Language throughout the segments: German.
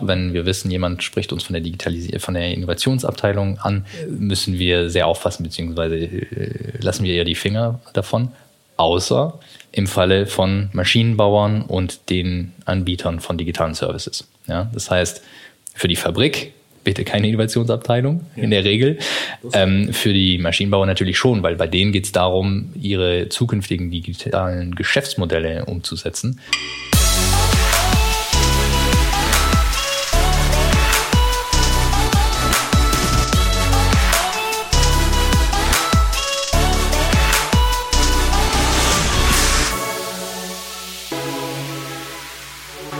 Wenn wir wissen, jemand spricht uns von der Digitalis von der Innovationsabteilung an, müssen wir sehr aufpassen, beziehungsweise äh, lassen wir eher die Finger davon. Außer im Falle von Maschinenbauern und den Anbietern von digitalen Services. Ja, das heißt, für die Fabrik bitte keine Innovationsabteilung ja. in der Regel. Ähm, für die Maschinenbauer natürlich schon, weil bei denen geht es darum, ihre zukünftigen digitalen Geschäftsmodelle umzusetzen.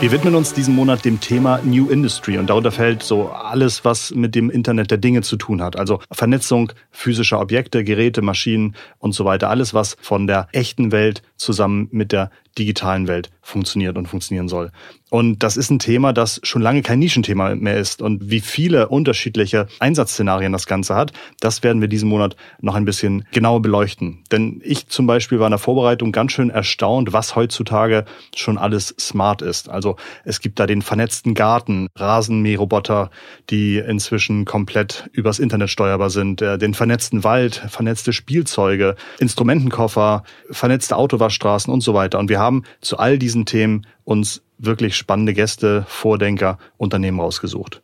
Wir widmen uns diesen Monat dem Thema New Industry und darunter fällt so alles, was mit dem Internet der Dinge zu tun hat. Also Vernetzung physischer Objekte, Geräte, Maschinen und so weiter. Alles, was von der echten Welt zusammen mit der digitalen Welt funktioniert und funktionieren soll. Und das ist ein Thema, das schon lange kein Nischenthema mehr ist. Und wie viele unterschiedliche Einsatzszenarien das Ganze hat, das werden wir diesen Monat noch ein bisschen genauer beleuchten. Denn ich zum Beispiel war in der Vorbereitung ganz schön erstaunt, was heutzutage schon alles smart ist. Also es gibt da den vernetzten Garten, Rasenmäherroboter, die inzwischen komplett übers Internet steuerbar sind, äh, den vernetzten Wald, vernetzte Spielzeuge, Instrumentenkoffer, vernetzte Autowaschstraßen und so weiter. Und wir haben zu all diesen Themen uns wirklich spannende Gäste, Vordenker, Unternehmen rausgesucht.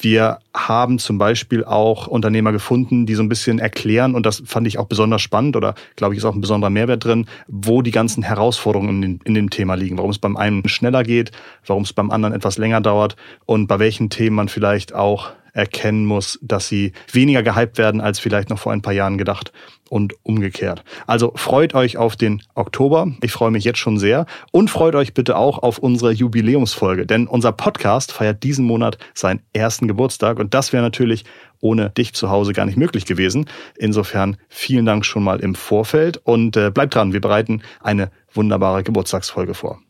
Wir haben zum Beispiel auch Unternehmer gefunden, die so ein bisschen erklären, und das fand ich auch besonders spannend oder glaube ich ist auch ein besonderer Mehrwert drin, wo die ganzen Herausforderungen in, in dem Thema liegen, warum es beim einen schneller geht, warum es beim anderen etwas länger dauert und bei welchen Themen man vielleicht auch erkennen muss, dass sie weniger gehypt werden als vielleicht noch vor ein paar Jahren gedacht und umgekehrt. Also freut euch auf den Oktober. Ich freue mich jetzt schon sehr und freut euch bitte auch auf unsere Jubiläumsfolge, denn unser Podcast feiert diesen Monat seinen ersten Geburtstag und das wäre natürlich ohne dich zu Hause gar nicht möglich gewesen. Insofern vielen Dank schon mal im Vorfeld und äh, bleibt dran, wir bereiten eine wunderbare Geburtstagsfolge vor.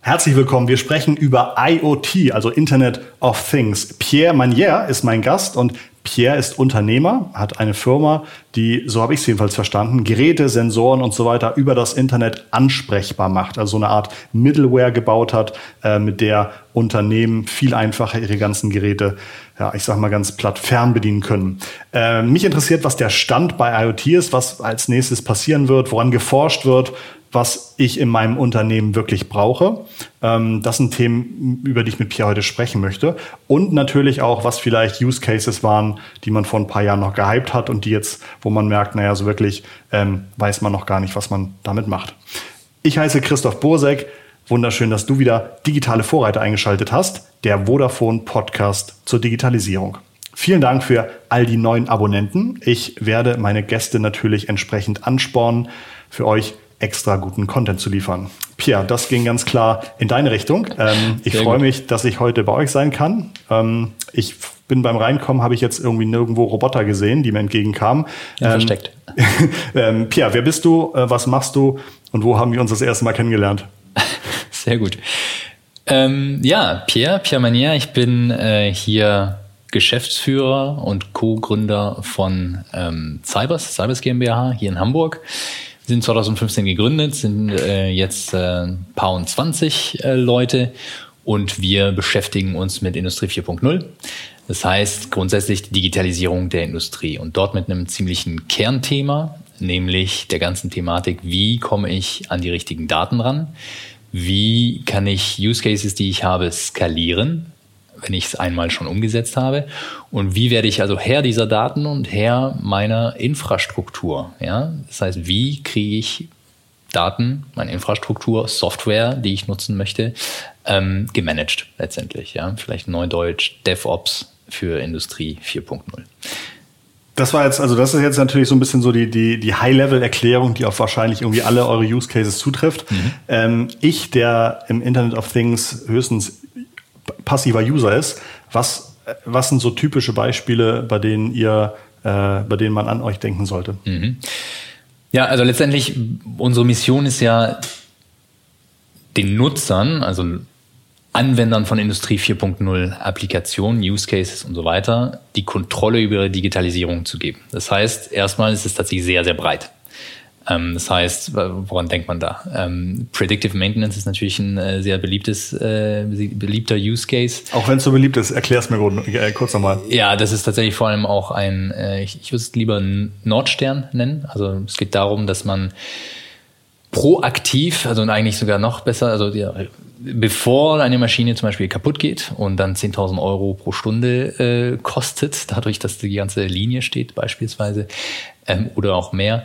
Herzlich willkommen. Wir sprechen über IoT, also Internet of Things. Pierre Manier ist mein Gast und Pierre ist Unternehmer, hat eine Firma, die, so habe ich es jedenfalls verstanden, Geräte, Sensoren und so weiter über das Internet ansprechbar macht. Also so eine Art Middleware gebaut hat, äh, mit der Unternehmen viel einfacher ihre ganzen Geräte, ja, ich sage mal ganz platt, fernbedienen können. Äh, mich interessiert, was der Stand bei IoT ist, was als nächstes passieren wird, woran geforscht wird was ich in meinem Unternehmen wirklich brauche. Ähm, das sind Themen, über die ich mit Pierre heute sprechen möchte. Und natürlich auch, was vielleicht Use Cases waren, die man vor ein paar Jahren noch gehypt hat und die jetzt, wo man merkt, naja, so wirklich ähm, weiß man noch gar nicht, was man damit macht. Ich heiße Christoph Bursek. Wunderschön, dass du wieder digitale Vorreiter eingeschaltet hast. Der Vodafone Podcast zur Digitalisierung. Vielen Dank für all die neuen Abonnenten. Ich werde meine Gäste natürlich entsprechend anspornen, für euch extra guten Content zu liefern. Pierre, das ging ganz klar in deine Richtung. Ähm, ich freue mich, dass ich heute bei euch sein kann. Ähm, ich bin beim Reinkommen, habe ich jetzt irgendwie nirgendwo Roboter gesehen, die mir entgegenkamen. Ja, ähm, versteckt. ähm, Pierre, wer bist du? Äh, was machst du? Und wo haben wir uns das erste Mal kennengelernt? Sehr gut. Ähm, ja, Pierre, Pierre Manier, ich bin äh, hier Geschäftsführer und Co-Gründer von ähm, Cybers, Cybers GmbH hier in Hamburg sind 2015 gegründet, sind äh, jetzt äh, paar und 20 äh, Leute und wir beschäftigen uns mit Industrie 4.0. Das heißt grundsätzlich die Digitalisierung der Industrie und dort mit einem ziemlichen Kernthema, nämlich der ganzen Thematik, wie komme ich an die richtigen Daten ran? Wie kann ich Use Cases, die ich habe, skalieren? Wenn ich es einmal schon umgesetzt habe? Und wie werde ich also Herr dieser Daten und Herr meiner Infrastruktur? Ja? Das heißt, wie kriege ich Daten, meine Infrastruktur, Software, die ich nutzen möchte, ähm, gemanagt letztendlich? Ja? Vielleicht Neudeutsch DevOps für Industrie 4.0. Das war jetzt, also das ist jetzt natürlich so ein bisschen so die, die, die High-Level-Erklärung, die auf wahrscheinlich irgendwie alle eure Use Cases zutrifft. Mhm. Ähm, ich, der im Internet of Things höchstens passiver User ist. Was, was sind so typische Beispiele, bei denen ihr, äh, bei denen man an euch denken sollte? Mhm. Ja, also letztendlich unsere Mission ist ja den Nutzern, also Anwendern von Industrie 4.0 Applikationen, Use Cases und so weiter, die Kontrolle über ihre Digitalisierung zu geben. Das heißt, erstmal ist es tatsächlich sehr, sehr breit. Ähm, das heißt, woran denkt man da? Ähm, Predictive Maintenance ist natürlich ein äh, sehr beliebtes, äh, beliebter Use Case. Auch wenn es so beliebt ist, erklär es mir äh, kurz nochmal. Ja, das ist tatsächlich vor allem auch ein, ich, ich würde es lieber Nordstern nennen. Also es geht darum, dass man proaktiv, also eigentlich sogar noch besser, also ja, bevor eine Maschine zum Beispiel kaputt geht und dann 10.000 Euro pro Stunde äh, kostet, dadurch, dass die ganze Linie steht beispielsweise ähm, oder auch mehr,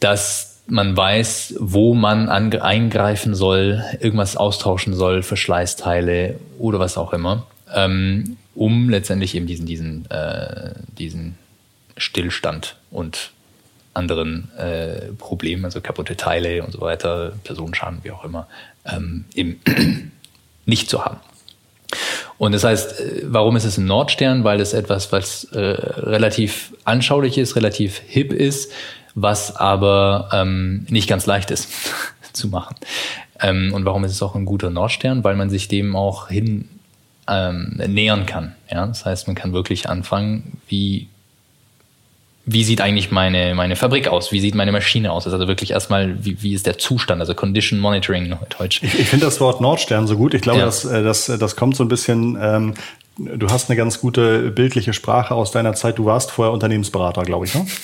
dass man weiß, wo man eingreifen soll, irgendwas austauschen soll, Verschleißteile oder was auch immer, ähm, um letztendlich eben diesen, diesen, äh, diesen Stillstand und anderen äh, Problemen, also kaputte Teile und so weiter, Personenschaden, wie auch immer, ähm, eben nicht zu haben. Und das heißt, äh, warum ist es ein Nordstern? Weil es etwas, was äh, relativ anschaulich ist, relativ hip ist, was aber ähm, nicht ganz leicht ist zu machen. Ähm, und warum ist es auch ein guter Nordstern? Weil man sich dem auch hin ähm, nähern kann. Ja? Das heißt, man kann wirklich anfangen, wie wie sieht eigentlich meine, meine Fabrik aus? Wie sieht meine Maschine aus? Also wirklich erstmal, wie, wie ist der Zustand? Also Condition Monitoring Deutsch. Ich, ich finde das Wort Nordstern so gut. Ich glaube, ja. das, äh, das, das kommt so ein bisschen ähm, du hast eine ganz gute bildliche Sprache aus deiner Zeit. Du warst vorher Unternehmensberater, glaube ich, ne?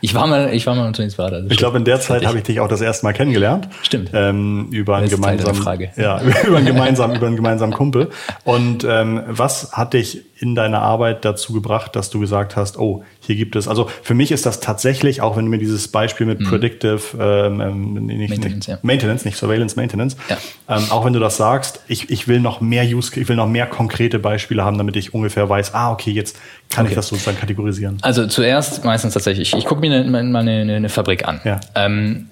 Ich war mal, ich war mal Unternehmensberater. Ich glaube, in der Zeit habe ich dich auch das erste Mal kennengelernt. Stimmt. Ähm, über einen gemeinsamen, Frage. ja, über einen gemeinsamen, über einen gemeinsamen Kumpel. Und ähm, was hat dich in deiner Arbeit dazu gebracht, dass du gesagt hast, oh, hier gibt es, also für mich ist das tatsächlich, auch wenn du mir dieses Beispiel mit mhm. Predictive ähm, ähm nicht, Maintenance, nicht, ja. Maintenance, nicht Surveillance, Maintenance, ja. ähm, auch wenn du das sagst, ich, ich will noch mehr Use, ich will noch mehr konkrete Beispiele haben, damit ich ungefähr weiß, ah, okay, jetzt kann okay. ich das sozusagen kategorisieren. Also zuerst meistens tatsächlich, ich gucke mir eine, eine, eine, eine Fabrik an. Ja. Ähm,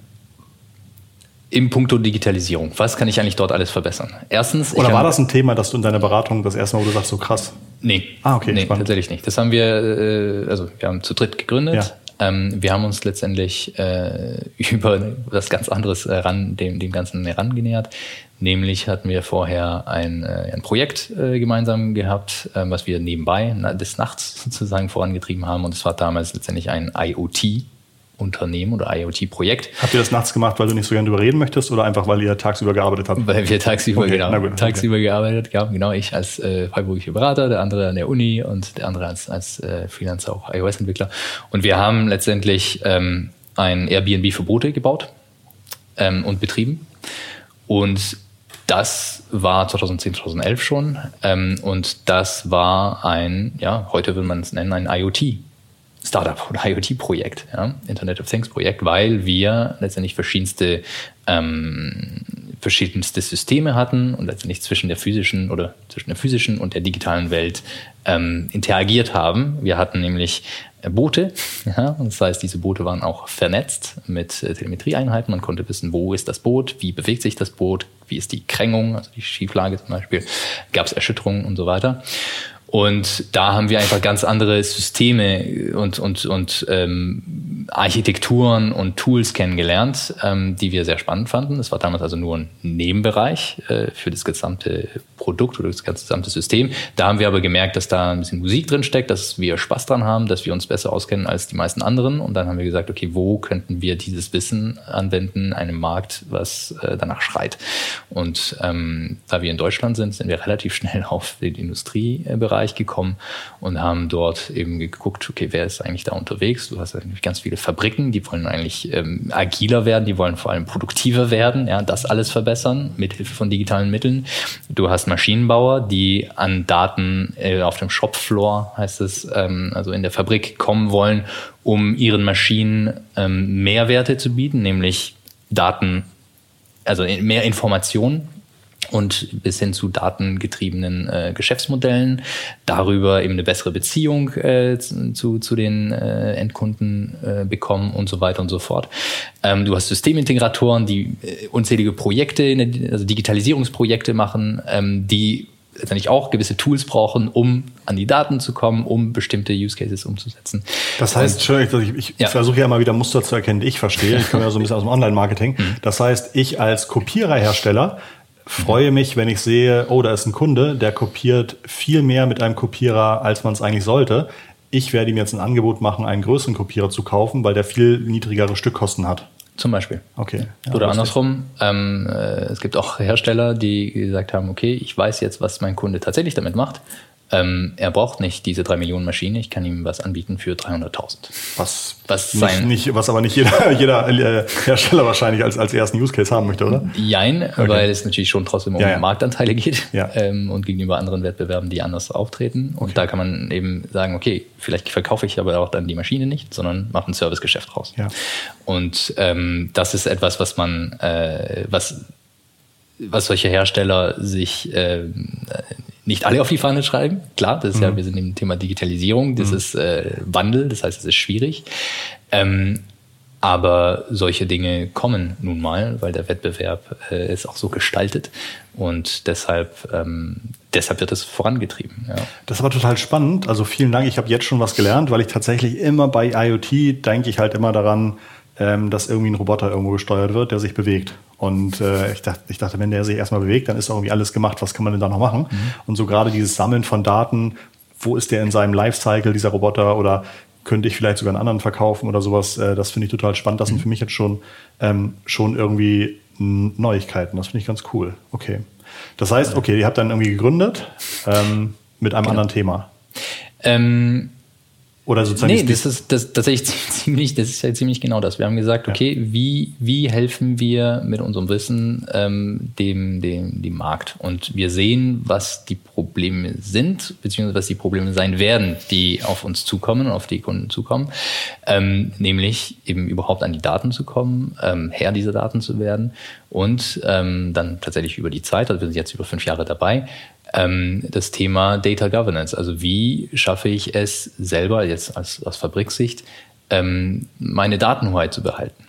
im Punkto Digitalisierung. Was kann ich eigentlich dort alles verbessern? Erstens. Oder war das ein Thema, dass du in deiner Beratung das erste Mal, wo du sagst, so krass? Nee. Ah, okay. Nee, spannend. tatsächlich nicht. Das haben wir, äh, also wir haben zu dritt gegründet. Ja. Ähm, wir haben uns letztendlich äh, über was ganz anderes äh, ran, dem, dem Ganzen herangenähert. Nämlich hatten wir vorher ein, äh, ein Projekt äh, gemeinsam gehabt, äh, was wir nebenbei des Nachts sozusagen vorangetrieben haben. Und es war damals letztendlich ein IoT Unternehmen oder IoT-Projekt. Habt ihr das nachts gemacht, weil du nicht so gerne darüber reden möchtest oder einfach, weil ihr tagsüber gearbeitet habt? Weil wir tagsüber, okay, genau, gut, tagsüber okay. gearbeitet haben. Genau, ich als äh, freiberuflicher Berater, der andere an der Uni und der andere als, als äh, Freelancer, auch iOS-Entwickler. Und wir haben letztendlich ähm, ein Airbnb für Boote gebaut ähm, und betrieben. Und das war 2010, 2011 schon. Ähm, und das war ein, ja, heute würde man es nennen, ein IoT Startup oder IoT-Projekt, ja, Internet of Things-Projekt, weil wir letztendlich verschiedenste, ähm, verschiedenste Systeme hatten und letztendlich zwischen der physischen oder zwischen der physischen und der digitalen Welt ähm, interagiert haben. Wir hatten nämlich äh, Boote, ja, das heißt, diese Boote waren auch vernetzt mit äh, Telemetrieeinheiten. Man konnte wissen, wo ist das Boot, wie bewegt sich das Boot, wie ist die Krängung, also die Schieflage zum Beispiel, gab es Erschütterungen und so weiter. Und da haben wir einfach ganz andere Systeme und, und, und ähm, Architekturen und Tools kennengelernt, ähm, die wir sehr spannend fanden. Das war damals also nur ein Nebenbereich äh, für das gesamte Produkt oder das gesamte System. Da haben wir aber gemerkt, dass da ein bisschen Musik drin steckt, dass wir Spaß dran haben, dass wir uns besser auskennen als die meisten anderen. Und dann haben wir gesagt, okay, wo könnten wir dieses Wissen anwenden, einem Markt, was äh, danach schreit. Und ähm, da wir in Deutschland sind, sind wir relativ schnell auf den Industriebereich Bereich gekommen und haben dort eben geguckt, okay, wer ist eigentlich da unterwegs? Du hast natürlich ganz viele Fabriken, die wollen eigentlich ähm, agiler werden, die wollen vor allem produktiver werden, ja, das alles verbessern mit Hilfe von digitalen Mitteln. Du hast Maschinenbauer, die an Daten äh, auf dem Shopfloor, heißt es, ähm, also in der Fabrik kommen wollen, um ihren Maschinen ähm, Mehrwerte zu bieten, nämlich Daten, also mehr Informationen und bis hin zu datengetriebenen äh, Geschäftsmodellen, darüber eben eine bessere Beziehung äh, zu, zu den äh, Endkunden äh, bekommen und so weiter und so fort. Ähm, du hast Systemintegratoren, die äh, unzählige Projekte, also Digitalisierungsprojekte machen, ähm, die letztendlich auch gewisse Tools brauchen, um an die Daten zu kommen, um bestimmte Use Cases umzusetzen. Das heißt, Entschuldigung, ich, ich ja. versuche ja mal wieder Muster zu erkennen, die ich verstehe. Ich komme ja so ein bisschen aus dem Online-Marketing. Mhm. Das heißt, ich als Kopiererhersteller freue mich, wenn ich sehe, oh, da ist ein Kunde, der kopiert viel mehr mit einem Kopierer, als man es eigentlich sollte. Ich werde ihm jetzt ein Angebot machen, einen größeren Kopierer zu kaufen, weil der viel niedrigere Stückkosten hat. Zum Beispiel. Okay. Ja, Oder andersrum, ähm, äh, es gibt auch Hersteller, die gesagt haben, okay, ich weiß jetzt, was mein Kunde tatsächlich damit macht. Ähm, er braucht nicht diese drei Millionen Maschinen, ich kann ihm was anbieten für 300.000. Was, was, nicht, nicht, was aber nicht jeder, jeder äh, Hersteller wahrscheinlich als, als ersten Use Case haben möchte, oder? Jein, okay. weil es natürlich schon trotzdem um Ja, ja. Marktanteile geht Ja. ähm, und gegenüber anderen Wettbewerben, die anders auftreten. Und da kann man eben sagen, okay, vielleicht verkaufe ich aber auch dann die Maschine nicht, sondern mache ein Servicegeschäft raus. Und ähm, das ist etwas, was man, äh, was, was solche Hersteller sich ähm, nicht alle auf die Fahne schreiben. Klar, das ist ja, wir sind im Thema Digitalisierung, das ist äh, Wandel, das heißt, es ist schwierig. Ähm, aber solche Dinge kommen nun mal, weil der Wettbewerb äh, ist auch so gestaltet und deshalb, ähm, deshalb wird es vorangetrieben. Ja. Das aber total spannend. Also vielen Dank. Ich habe jetzt schon was gelernt, weil ich tatsächlich immer bei IoT denke ich halt immer daran, ähm, dass irgendwie ein Roboter irgendwo gesteuert wird, der sich bewegt. Und äh, ich, dachte, ich dachte, wenn der sich erstmal bewegt, dann ist irgendwie alles gemacht. Was kann man denn da noch machen? Und so gerade dieses Sammeln von Daten, wo ist der in seinem Lifecycle, dieser Roboter, oder könnte ich vielleicht sogar einen anderen verkaufen oder sowas, äh, das finde ich total spannend. Das sind für mich jetzt schon, ähm, schon irgendwie Neuigkeiten. Das finde ich ganz cool. Okay. Das heißt, okay, ihr habt dann irgendwie gegründet ähm, mit einem anderen Thema. Ähm, Oder sozusagen Nee, das ist das, tatsächlich ziemlich, das ist ja ziemlich genau das. Wir haben gesagt, okay, wie, wie helfen wir mit unserem Wissen ähm, dem, dem, dem Markt? Und wir sehen, was die Probleme sind, beziehungsweise was die Probleme sein werden, die auf uns zukommen und auf die Kunden zukommen. Ähm, nämlich eben überhaupt an die Daten zu kommen, ähm, Herr dieser Daten zu werden und ähm, dann tatsächlich über die Zeit, also wir sind jetzt über fünf Jahre dabei, ähm, das Thema Data Governance. Also wie schaffe ich es selber jetzt als, aus Fabriksicht, ähm, meine Datenhoheit zu behalten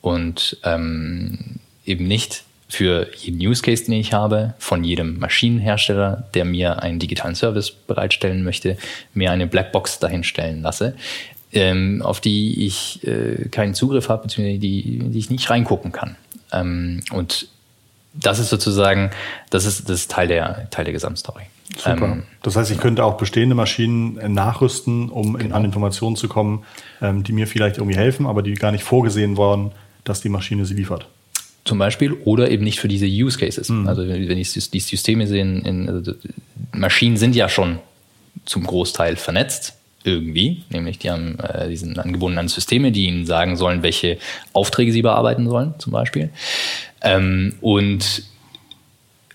und ähm, eben nicht für jeden Use Case, den ich habe, von jedem Maschinenhersteller, der mir einen digitalen Service bereitstellen möchte, mir eine Blackbox dahinstellen lasse, ähm, auf die ich äh, keinen Zugriff habe, beziehungsweise die, die ich nicht reingucken kann. Ähm, und das ist sozusagen, das ist, das ist Teil der, Teil der Gesamtstory. Super. Ähm, das heißt, ich könnte auch bestehende Maschinen äh, nachrüsten, um in, an Informationen zu kommen, ähm, die mir vielleicht irgendwie helfen, aber die gar nicht vorgesehen worden, dass die Maschine sie liefert. zum Beispiel oder eben nicht für diese Use Cases. Also wenn ich die Systeme sehen, in, also Maschinen sind ja schon zum Großteil vernetzt irgendwie, nämlich die haben äh, die sind angebunden an Systeme, die ihnen sagen sollen, welche Aufträge sie bearbeiten sollen, zum Beispiel. Ähm, und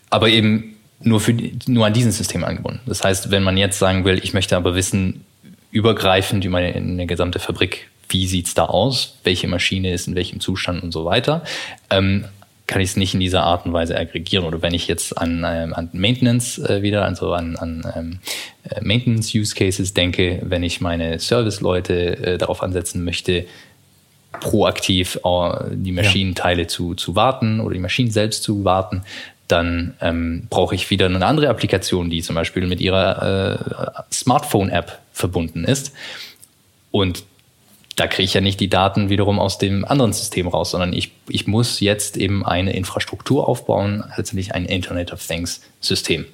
aber eben nur für nur an diesen System angebunden. Das heißt, wenn man jetzt sagen will, ich möchte aber wissen, übergreifend über eine, gesamte Fabrik, wie sieht's da aus, welche Maschine ist in welchem Zustand und so weiter, ähm, kann ich es nicht in dieser Art und Weise aggregieren. Oder wenn ich jetzt an, ähm, an Maintenance äh, wieder, also an, an ähm, äh, Maintenance-Use-Cases denke, wenn ich meine Service-Leute äh, darauf ansetzen möchte, proaktiv äh, die Maschinenteile zu, zu warten oder die Maschinen selbst zu warten, dann ähm, brauche ich wieder eine andere Applikation, die zum Beispiel mit ihrer äh, Smartphone-App verbunden ist. Und da kriege ich ja nicht die Daten wiederum aus dem anderen System raus, sondern ich, ich muss jetzt eben eine Infrastruktur aufbauen, letztendlich ein Internet of Things System.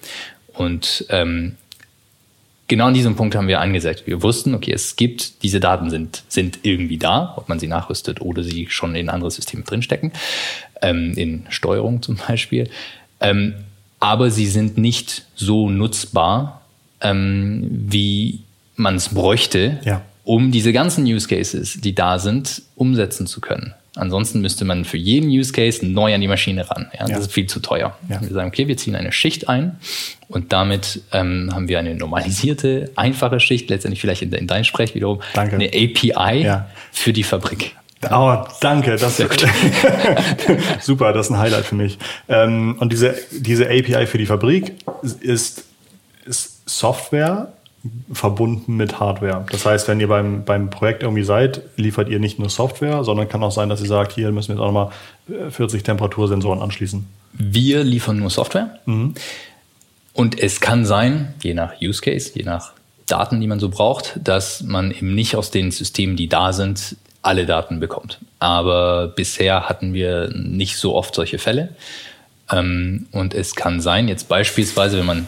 Und ähm, genau an diesem Punkt haben wir angesetzt. Wir wussten, okay, es gibt, diese Daten sind, sind irgendwie da, ob man sie nachrüstet oder sie schon in andere Systeme drinstecken, ähm, in Steuerung zum Beispiel. Ähm, aber sie sind nicht so nutzbar, ähm, wie man es bräuchte, Ja. um diese ganzen Use Cases, die da sind, umsetzen zu können. Ansonsten müsste man für jeden Use Case neu an die Maschine ran. Ja, Ja. Das ist viel zu teuer. Ja. Wir sagen, okay, wir ziehen eine Schicht ein und damit ähm, haben wir eine normalisierte, einfache Schicht, letztendlich vielleicht in, in dein Sprech wiederum, Danke. eine API Ja. für die Fabrik. Oh, danke. Das Super, das ist ein Highlight für mich. Ähm, und diese, diese API für die Fabrik ist, ist Software verbunden mit Hardware. Das heißt, wenn ihr beim, beim Projekt irgendwie seid, liefert ihr nicht nur Software, sondern kann auch sein, dass ihr sagt, hier müssen wir jetzt auch nochmal 40 Temperatursensoren anschließen. Wir liefern nur Software. Und es kann sein, je nach Use Case, je nach Daten, die man so braucht, dass man eben nicht aus den Systemen, die da sind, alle Daten bekommt. Aber bisher hatten wir nicht so oft solche Fälle. Ähm, und es kann sein, jetzt beispielsweise, wenn man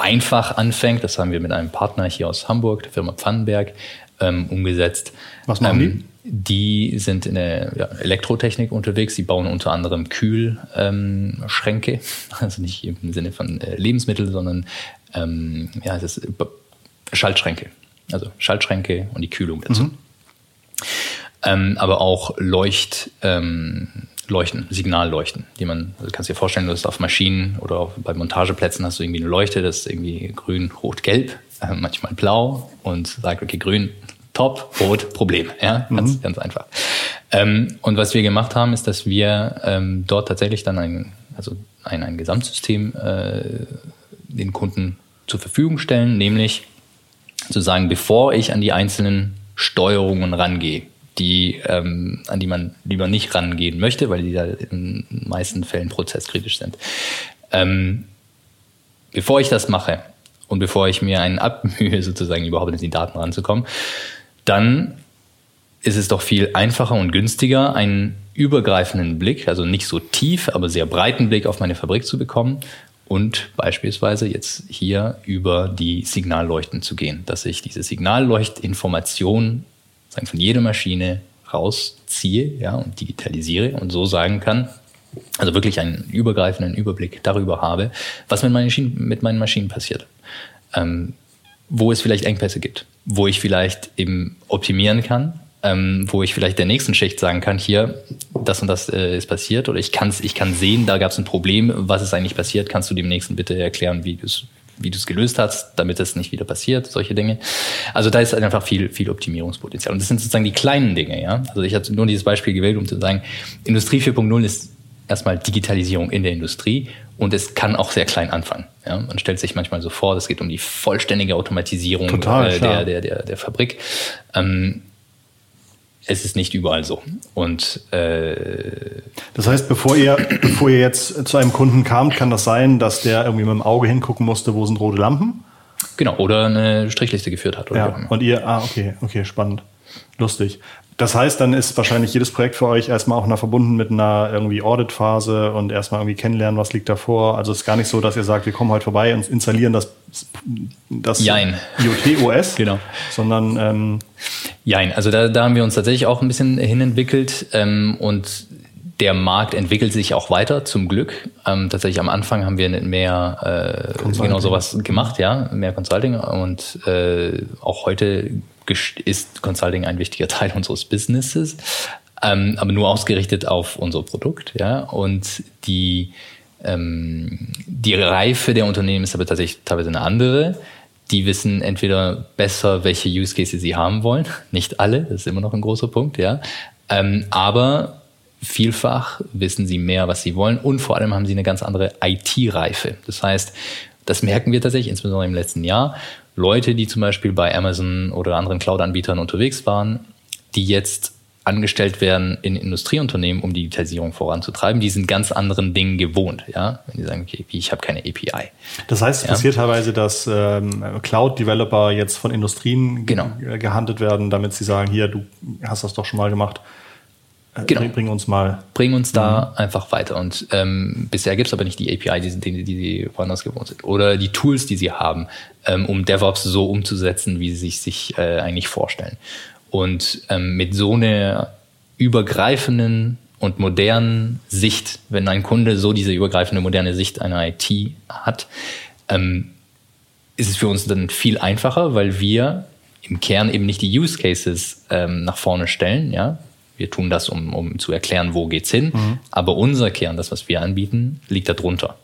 einfach anfängt, das haben wir mit einem Partner hier aus Hamburg, der Firma Pfannenberg, ähm, umgesetzt. Was machen ähm, die sind in der ja, Elektrotechnik unterwegs. Die bauen unter anderem Kühlschränke, ähm, also nicht im Sinne von äh, Lebensmittel, sondern ähm, ja, das ist Schaltschränke. Also Schaltschränke und die Kühlung dazu. Mhm. Ähm, aber auch Leucht, ähm, Leuchten, Signalleuchten, die man, also kannst dir vorstellen, du hast auf Maschinen oder auf, bei Montageplätzen hast du irgendwie eine Leuchte, das ist irgendwie grün, rot, gelb, äh, manchmal blau und sagt, okay, grün, top, rot, Problem. Ja, ganz, mhm. ganz einfach. Ähm, und was wir gemacht haben, ist, dass wir ähm, dort tatsächlich dann ein, also ein, ein Gesamtsystem äh, den Kunden zur Verfügung stellen, nämlich zu sagen, bevor ich an die einzelnen Steuerungen rangehe, die, ähm, an die man lieber nicht rangehen möchte, weil die da in den meisten Fällen prozesskritisch sind. Ähm, bevor ich das mache und bevor ich mir einen abmühe, sozusagen überhaupt in die Daten ranzukommen, dann ist es doch viel einfacher und günstiger, einen übergreifenden Blick, also nicht so tief, aber sehr breiten Blick auf meine Fabrik zu bekommen und beispielsweise jetzt hier über die Signalleuchten zu gehen, dass ich diese Signalleuchtinformation sagen, von jeder Maschine rausziehe ja, und digitalisiere und so sagen kann, also wirklich einen übergreifenden Überblick darüber habe, was mit meinen Maschinen, mit meinen Maschinen passiert. Ähm, wo es vielleicht Engpässe gibt, wo ich vielleicht eben optimieren kann, ähm, wo ich vielleicht der nächsten Schicht sagen kann, hier, das und das äh, ist passiert oder ich, kann's, ich kann sehen, da gab es ein Problem, was ist eigentlich passiert, kannst du dem nächsten bitte erklären, wie wie du es gelöst hast, damit es nicht wieder passiert, solche Dinge. Also da ist einfach viel, viel Optimierungspotenzial. Und das sind sozusagen die kleinen Dinge, ja. Also ich habe nur dieses Beispiel gewählt, um zu sagen, Industrie 4.0 ist erstmal Digitalisierung in der Industrie und es kann auch sehr klein anfangen. Ja? Man stellt sich manchmal so vor, es geht um die vollständige Automatisierung Total, äh, der, der, der, der Fabrik. Ähm, es ist nicht überall so. Und äh, das heißt, bevor ihr, bevor ihr jetzt zu einem Kunden kamt, kann das sein, dass der irgendwie mit dem Auge hingucken musste, wo sind rote Lampen? Genau, oder eine Strichliste geführt hat. ja, und ihr, ah, okay, okay, spannend. Lustig. Das heißt, dann ist wahrscheinlich jedes Projekt für euch erstmal auch noch verbunden mit einer irgendwie Audit-Phase und erstmal irgendwie kennenlernen, was liegt davor. Also es ist gar nicht so, dass ihr sagt, wir kommen heute vorbei und installieren das, das IoT-OS, genau. sondern ähm Jein, also da, da haben wir uns tatsächlich auch ein bisschen hinentwickelt ähm, und der Markt entwickelt sich auch weiter, zum Glück. Ähm, tatsächlich am Anfang haben wir mehr äh, genau sowas gemacht, ja, mehr Consulting und äh, auch heute ist Consulting ein wichtiger Teil unseres Businesses, ähm, aber nur ausgerichtet auf unser Produkt. Ja? Und die, ähm, die Reife der Unternehmen ist aber tatsächlich teilweise eine andere. Die wissen entweder besser, welche Use Cases sie haben wollen. Nicht alle, das ist immer noch ein großer Punkt, ja. Ähm, aber vielfach wissen sie mehr, was sie wollen und vor allem haben sie eine ganz andere IT-Reife. Das heißt, das merken wir tatsächlich, insbesondere im letzten Jahr. Leute, die zum Beispiel bei Amazon oder anderen Cloud-Anbietern unterwegs waren, die jetzt angestellt werden in Industrieunternehmen, um Digitalisierung voranzutreiben, die sind ganz anderen Dingen gewohnt. Ja? Wenn die sagen, okay, ich habe keine API. Das heißt, es ja? passiert teilweise, dass ähm, Cloud-Developer jetzt von Industrien genau. gehandelt werden, damit sie sagen, hier, du hast das doch schon mal gemacht. Äh, genau. Bring, uns mal. Bring uns da mhm. einfach weiter. Und ähm, bisher gibt es aber nicht die API, die, die, die sie woanders gewohnt sind. Oder die Tools, die sie haben, ähm, um DevOps so umzusetzen, wie sie sich, sich äh, eigentlich vorstellen. Und ähm, mit so einer übergreifenden und modernen Sicht, wenn ein Kunde so diese übergreifende moderne Sicht einer IT hat, ähm, ist es für uns dann viel einfacher, weil wir im Kern eben nicht die Use Cases ähm, nach vorne stellen, ja, wir tun das, um, um zu erklären, wo geht's hin. Mhm. Aber unser Kern, das, was wir anbieten, liegt darunter.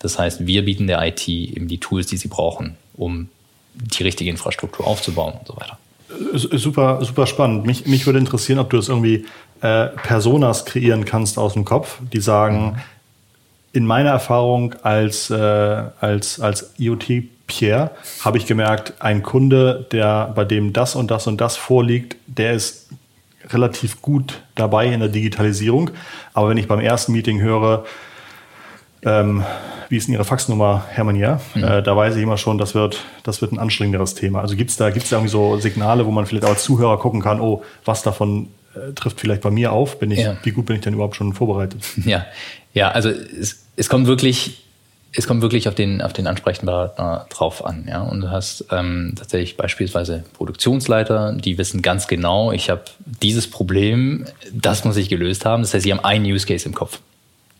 Das heißt, wir bieten der IT eben die Tools, die sie brauchen, um die richtige Infrastruktur aufzubauen und so weiter. Super, super spannend. Mich, mich würde interessieren, ob du das irgendwie äh, Personas kreieren kannst aus dem Kopf, die sagen, mhm. in meiner Erfahrung als, äh, als, als IoT Pierre habe ich gemerkt, ein Kunde, der bei dem das und das und das vorliegt, der ist relativ gut dabei in der Digitalisierung. Aber wenn ich beim ersten Meeting höre, ähm, wie ist denn Ihre Faxnummer, Hermann Ja? Mhm. Äh, da weiß ich immer schon, das wird, das wird ein anstrengenderes Thema. Also gibt es da, gibt's da irgendwie so Signale, wo man vielleicht auch als Zuhörer gucken kann, oh, was davon äh, trifft vielleicht bei mir auf? Bin ich, ja. Wie gut bin ich denn überhaupt schon vorbereitet? Ja, ja also es, es kommt wirklich es kommt wirklich auf den, auf den Ansprechpartner drauf an. Ja? Und du hast ähm, tatsächlich beispielsweise Produktionsleiter, die wissen ganz genau, ich habe dieses Problem, das muss ich gelöst haben. Das heißt, sie haben einen Use Case im Kopf.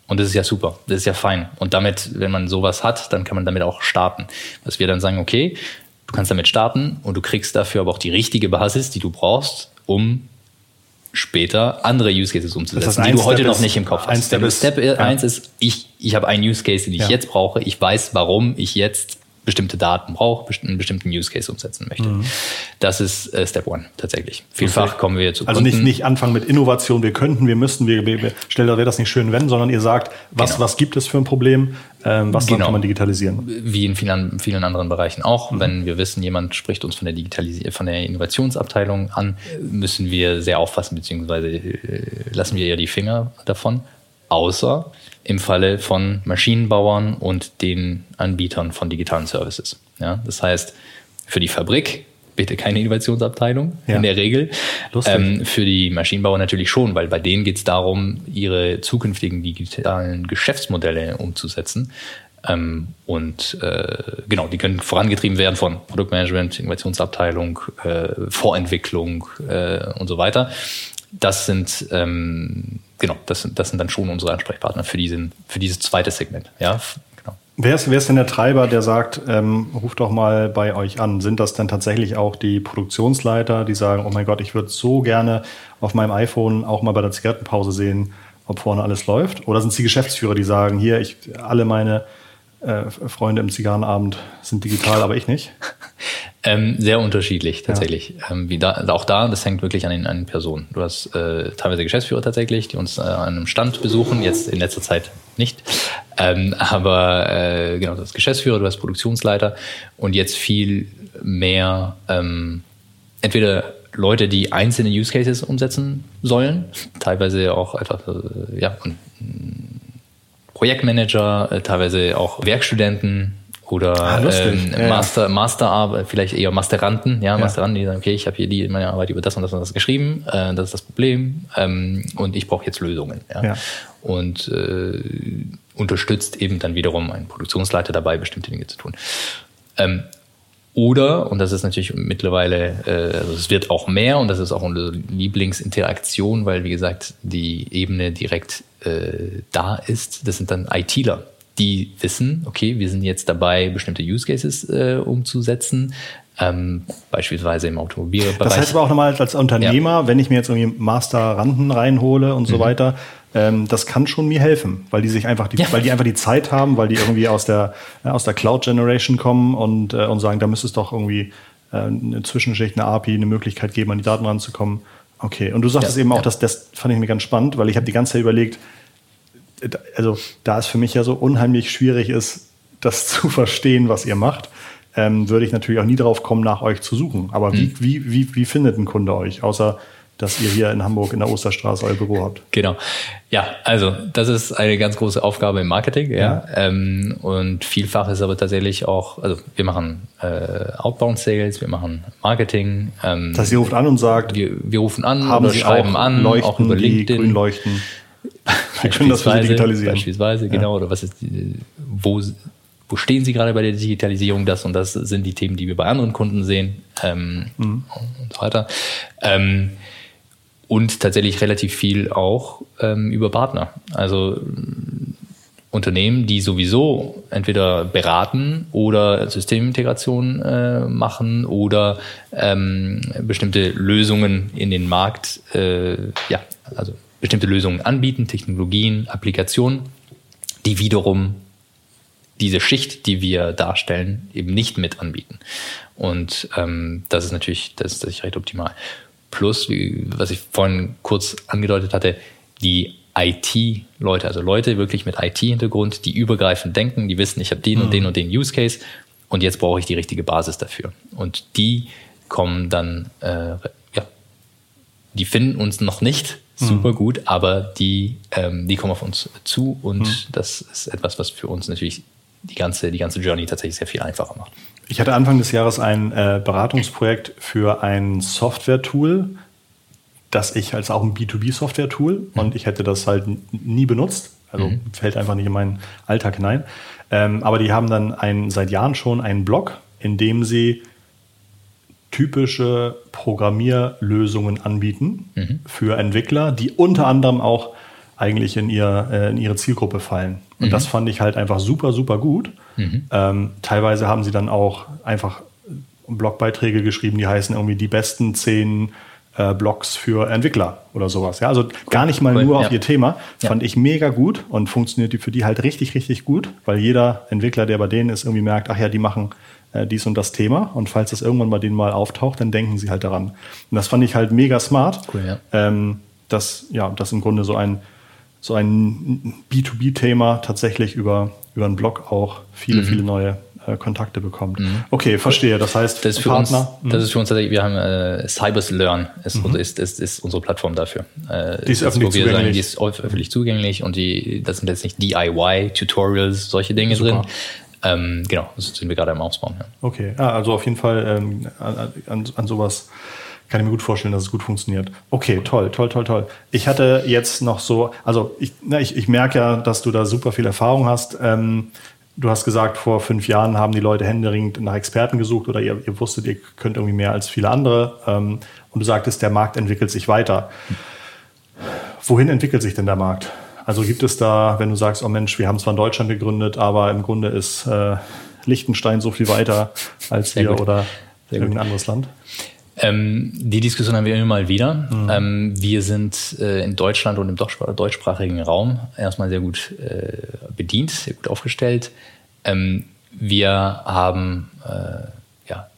Und das ist ja super, das ist ja fein. Und damit, wenn man sowas hat, dann kann man damit auch starten. Dass wir dann sagen, okay, du kannst damit starten und du kriegst dafür aber auch die richtige Basis, die du brauchst, um später andere Use Cases umzusetzen, das heißt, die du heute Step noch nicht im Kopf hast. Step, Step 1 ist, ich, ich habe einen Use Case, den ich ja. jetzt brauche. Ich weiß, warum ich jetzt bestimmte Daten brauche, einen bestimmten Use Case umsetzen möchte. Mhm. Das ist äh, Step One tatsächlich. Vielfach okay. kommen wir zu Also nicht, nicht anfangen mit Innovation, wir könnten, wir müssten, wir, wir, stellen wäre das nicht schön, wenn, sondern ihr sagt, was, genau. was gibt es für ein Problem, ähm, was genau. kann man digitalisieren? Wie in vielen, vielen anderen Bereichen auch. Mhm. Wenn wir wissen, jemand spricht uns von der Digitalis von der Innovationsabteilung an, müssen wir sehr aufpassen, beziehungsweise äh, lassen wir ja die Finger davon. Außer im Falle von Maschinenbauern und den Anbietern von digitalen Services. Ja, das heißt, für die Fabrik bitte keine Innovationsabteilung ja. in der Regel. Ähm, für die Maschinenbauer natürlich schon, weil bei denen geht es darum, ihre zukünftigen digitalen Geschäftsmodelle umzusetzen. Ähm, und äh, genau, die können vorangetrieben werden von Produktmanagement, Innovationsabteilung, äh, Vorentwicklung äh, und so weiter. Das sind ähm, genau, das sind, das sind dann schon unsere Ansprechpartner für, diesen, für dieses zweite Segment. Ja, genau. Wer ist, wer ist denn der Treiber, der sagt, ähm, ruft doch mal bei euch an? Sind das dann tatsächlich auch die Produktionsleiter, die sagen, oh mein Gott, ich würde so gerne auf meinem iPhone auch mal bei der Zigarettenpause sehen, ob vorne alles läuft? Oder sind es die Geschäftsführer, die sagen, hier, ich, alle meine äh, Freunde im Zigarrenabend sind digital, aber ich nicht? Ähm, sehr unterschiedlich tatsächlich. Ja. Ähm, wie da, auch da, das hängt wirklich an den, an den Personen. Du hast äh, teilweise Geschäftsführer tatsächlich, die uns äh, an einem Stand besuchen, jetzt in letzter Zeit nicht. Ähm, aber äh, genau, du hast Geschäftsführer, du hast Produktionsleiter und jetzt viel mehr ähm, entweder Leute, die einzelne Use Cases umsetzen sollen, teilweise auch einfach äh, ja, Projektmanager, äh, teilweise auch Werkstudenten, oder ah, ähm, ja, Master, ja. Masterarbeit, vielleicht eher Masteranten, ja, ja. Masteranten, die sagen, okay, ich habe hier die meine Arbeit über das und das und das geschrieben, äh, das ist das Problem ähm, und ich brauche jetzt Lösungen. Ja. ja. Und äh, unterstützt eben dann wiederum einen Produktionsleiter dabei, bestimmte Dinge zu tun. Ähm, oder, und das ist natürlich mittlerweile, äh, also es wird auch mehr und das ist auch unsere Lieblingsinteraktion, weil wie gesagt die Ebene direkt äh, da ist, das sind dann ITler die wissen, okay, wir sind jetzt dabei, bestimmte Use Cases äh, umzusetzen. Ähm, beispielsweise im Automobilbereich. Das heißt aber auch nochmal als Unternehmer, ja. wenn ich mir jetzt irgendwie Master-Randen reinhole und mhm. so weiter, ähm, das kann schon mir helfen, weil die sich einfach, die, ja. weil die einfach die Zeit haben, weil die irgendwie aus der, äh, aus der Cloud-Generation kommen und, äh, und sagen, da müsste es doch irgendwie äh, eine Zwischenschicht, eine API, eine Möglichkeit geben, an die Daten ranzukommen. Okay, und du sagtest ja, eben auch, dass das fand ich mir ganz spannend, weil ich habe die ganze Zeit überlegt, also da es für mich ja so unheimlich schwierig ist, das zu verstehen, was ihr macht, ähm, würde ich natürlich auch nie drauf kommen, nach euch zu suchen. Aber wie, mhm. wie, wie, wie findet ein Kunde euch, außer dass ihr hier in Hamburg in der Osterstraße euer Büro habt. Genau. Ja, also das ist eine ganz große Aufgabe im Marketing, ja. ja. Ähm, und vielfach ist aber tatsächlich auch, also wir machen äh, Outbound Sales, wir machen Marketing. Ähm, das heißt, ihr ruft an und sagt, wir, wir rufen an haben oder schreiben an, Leuchten, auch über LinkedIn. grün leuchten. Wir können das für Sie digitalisieren. Beispielsweise, ja. genau. Oder was ist, wo, wo stehen Sie gerade bei der Digitalisierung? Das und das sind die Themen, die wir bei anderen Kunden sehen ähm, mhm. und so weiter. Ähm, und tatsächlich relativ viel auch ähm, über Partner. Also Unternehmen, die sowieso entweder beraten oder Systemintegration äh, machen oder ähm, bestimmte Lösungen in den Markt, äh, ja, also bestimmte Lösungen anbieten, Technologien, Applikationen, die wiederum diese Schicht, die wir darstellen, eben nicht mit anbieten. Und ähm, das ist natürlich, das ist, ist recht optimal. Plus, wie, was ich vorhin kurz angedeutet hatte, die IT-Leute, also Leute wirklich mit IT-Hintergrund, die übergreifend denken, die wissen, ich habe den mhm. und den und den Use Case und jetzt brauche ich die richtige Basis dafür. Und die kommen dann, äh, ja, die finden uns noch nicht super gut, aber die, ähm, die kommen auf uns zu und mhm. das ist etwas, was für uns natürlich die ganze, die ganze Journey tatsächlich sehr viel einfacher macht. Ich hatte Anfang des Jahres ein äh, Beratungsprojekt für ein Software-Tool, das ich als auch ein B2B-Software-Tool mhm. und ich hätte das halt nie benutzt. Also mhm. fällt einfach nicht in meinen Alltag hinein. Ähm, aber die haben dann ein, seit Jahren schon einen Blog, in dem sie typische Programmierlösungen anbieten mhm. für Entwickler, die unter anderem auch eigentlich in, ihr, äh, in ihre Zielgruppe fallen. Und mhm. das fand ich halt einfach super, super gut. Mhm. Ähm, teilweise haben sie dann auch einfach Blogbeiträge geschrieben, die heißen irgendwie die besten zehn äh, Blogs für Entwickler oder sowas. Ja, also gar nicht mal cool, nur ja. auf ihr Thema. Ja. Fand ich mega gut und funktioniert für die halt richtig, richtig gut, weil jeder Entwickler, der bei denen ist, irgendwie merkt, ach ja, die machen äh, dies und das Thema. Und falls das irgendwann bei denen mal auftaucht, dann denken sie halt daran. Und das fand ich halt mega smart. Cool, ja. Ähm, dass, ja, das im Grunde so ein, so ein B2B-Thema tatsächlich über, über einen Blog auch viele, mhm. viele neue äh, Kontakte bekommt. Mhm. Okay, verstehe. Das heißt, das ist für Partner. Uns, das ist für uns tatsächlich, wir haben äh, Cybers Learn, ist, mhm. ist, ist, ist, unsere Plattform dafür. Äh, die ist öffentlich zugänglich. Sagen, die ist öffentlich zugänglich und die, das sind jetzt nicht DIY-Tutorials, solche Dinge Super. drin. Ähm, genau, das sind wir gerade am Ausbauen. Ja. Okay, ah, also auf jeden Fall ähm, an, an, an sowas kann ich mir gut vorstellen, dass es gut funktioniert. Okay, toll, toll, toll, toll. Ich hatte jetzt noch so, also ich, na, ich, ich merke ja, dass du da super viel Erfahrung hast. Ähm, du hast gesagt, vor fünf Jahren haben die Leute händeringend nach Experten gesucht oder ihr, ihr wusstet, ihr könnt irgendwie mehr als viele andere. Ähm, und du sagtest, der Markt entwickelt sich weiter. Wohin entwickelt sich denn der Markt? Also gibt es da, wenn du sagst, oh Mensch, wir haben zwar in Deutschland gegründet, aber im Grunde ist äh, Liechtenstein so viel weiter als Sehr wir gut. oder Sehr irgendein gut. anderes Land? Ähm, die Diskussion haben wir immer mal wieder. Mhm. Ähm, wir sind äh, in Deutschland und im deutschsprachigen Raum erstmal sehr gut äh, bedient, sehr gut aufgestellt. Ähm, wir haben äh, ja,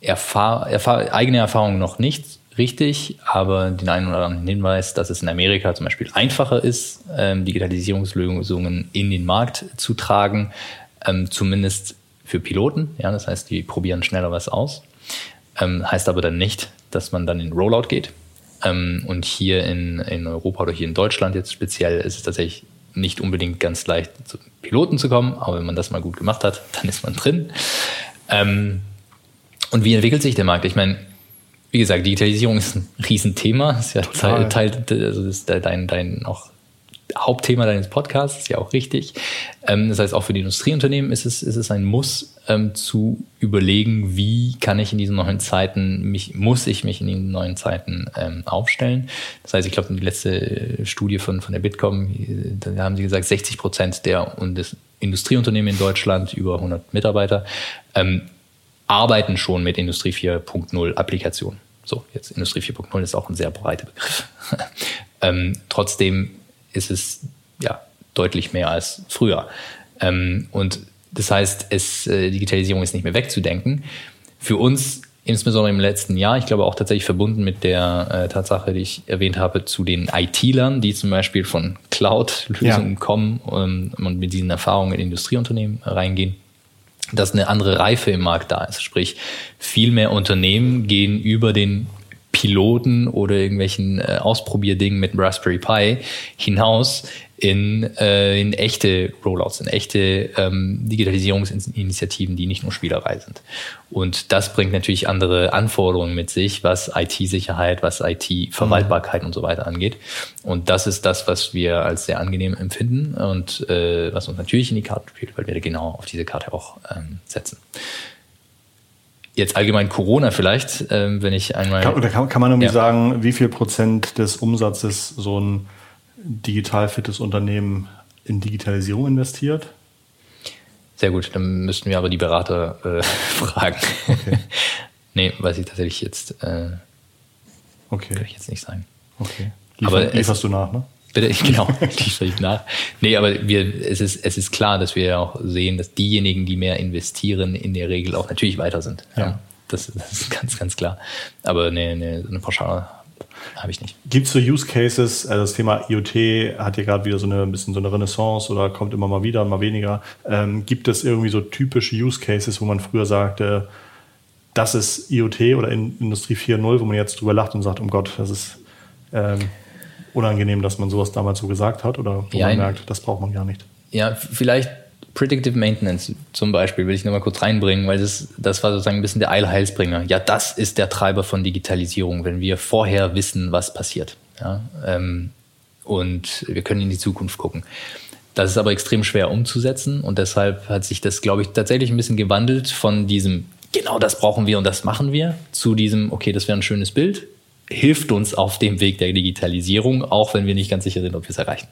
Erfahr Erfahr eigene Erfahrungen noch nicht richtig, aber den einen oder anderen Hinweis, dass es in Amerika zum Beispiel einfacher ist, ähm, Digitalisierungslösungen in den Markt zu tragen, ähm, zumindest für Piloten. Ja, das heißt, die probieren schneller was aus. Ähm, heißt aber dann nicht, dass man dann in Rollout geht. Ähm, und hier in, in Europa oder hier in Deutschland jetzt speziell ist es tatsächlich nicht unbedingt ganz leicht, zu Piloten zu kommen, aber wenn man das mal gut gemacht hat, dann ist man drin. Ähm, und wie entwickelt sich der Markt? Ich meine, wie gesagt, Digitalisierung ist ein Riesenthema. Das ist ja Teil, Teil, also ist dein, dein auch Hauptthema deines Podcasts, ist ja auch richtig. Ähm, das heißt, auch für die Industrieunternehmen ist es, ist es ein Muss, ähm, zu überlegen, wie kann ich in diesen neuen Zeiten, mich, muss ich mich in diesen neuen Zeiten ähm, aufstellen. Das heißt, ich glaube, die letzte Studie von, von der Bitkom, da haben sie gesagt, 60 Prozent der und des Industrieunternehmen in Deutschland, über 100 Mitarbeiter, arbeiten schon mit Industrie 4.0 Applikationen. So, jetzt Industrie 4.0 ist auch ein sehr breiter Begriff. ähm, trotzdem ist es ja deutlich mehr als früher. Ähm, und das heißt, es, äh, Digitalisierung ist nicht mehr wegzudenken. Für uns, insbesondere im letzten Jahr, ich glaube auch tatsächlich verbunden mit der äh, Tatsache, die ich erwähnt habe, zu den IT-Lern, die zum Beispiel von Cloud-Lösungen ja. kommen um, und mit diesen Erfahrungen in Industrieunternehmen reingehen dass eine andere Reife im Markt da ist. Sprich, viel mehr Unternehmen gehen über den Piloten oder irgendwelchen äh, Ausprobierdingen mit Raspberry Pi hinaus in, äh, in echte Rollouts, in echte ähm, Digitalisierungsinitiativen, die nicht nur Spielerei sind. Und das bringt natürlich andere Anforderungen mit sich, was IT-Sicherheit, was IT-Verwaltbarkeit mhm. und so weiter angeht. Und das ist das, was wir als sehr angenehm empfinden und äh, was uns natürlich in die Karte spielt, weil wir genau auf diese Karte auch ähm, setzen jetzt allgemein Corona vielleicht, ähm, wenn ich einmal. Kann, oder kann, kann man irgendwie ja. sagen, wie viel Prozent des Umsatzes so ein digital fittes Unternehmen in Digitalisierung investiert? Sehr gut, dann müssten wir aber die Berater äh, fragen. Okay. nee, weiß ich tatsächlich jetzt. Äh, okay. Kann ich jetzt nicht sagen. Okay. Liefer, aber lieferst es, du nach, ne? Bitte, genau, liefere ich nach. Nee, aber wir, es, ist, es ist klar, dass wir auch sehen, dass diejenigen, die mehr investieren, in der Regel auch natürlich weiter sind. Ja. Das, das ist ganz, ganz klar. Aber nee, nee, eine Pauschale habe ich nicht. Gibt es so Use Cases, also das Thema IoT hat ja gerade wieder so eine ein bisschen so eine Renaissance oder kommt immer mal wieder, mal weniger. Ähm, gibt es irgendwie so typische Use Cases, wo man früher sagte, das ist IoT oder in Industrie 4.0, wo man jetzt drüber lacht und sagt, um Gott, das ist ähm, unangenehm, dass man sowas damals so gesagt hat oder wo ja, man merkt, das braucht man gar nicht? Ja, vielleicht Predictive Maintenance zum Beispiel will ich nochmal kurz reinbringen, weil das, das war sozusagen ein bisschen der Eilheilsbringer. Ja, das ist der Treiber von Digitalisierung, wenn wir vorher wissen, was passiert. Ja, ähm, und wir können in die Zukunft gucken. Das ist aber extrem schwer umzusetzen und deshalb hat sich das, glaube ich, tatsächlich ein bisschen gewandelt von diesem, genau das brauchen wir und das machen wir, zu diesem, okay, das wäre ein schönes Bild, hilft uns auf dem Weg der Digitalisierung, auch wenn wir nicht ganz sicher sind, ob wir es erreichen.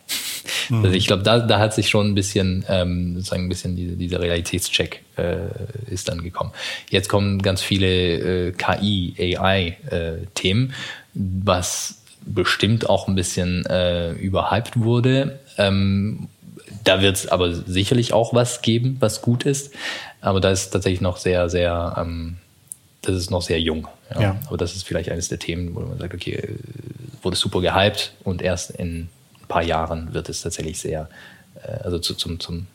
Mhm. Also ich glaube, da, da hat sich schon ein bisschen, ähm, sozusagen ein bisschen diese, dieser Realitätscheck äh, ist dann gekommen. Jetzt kommen ganz viele äh, KI, AI-Themen, äh, was bestimmt auch ein bisschen äh, überhyped wurde. Ähm, da wird es aber sicherlich auch was geben, was gut ist. Aber da ist tatsächlich noch sehr, sehr, ähm, das ist noch sehr jung. Ja. ja. Aber das ist vielleicht eines der Themen, wo man sagt, okay, wurde super gehypt und erst in ein paar Jahren wird es tatsächlich sehr, äh, also zu, zum, zum,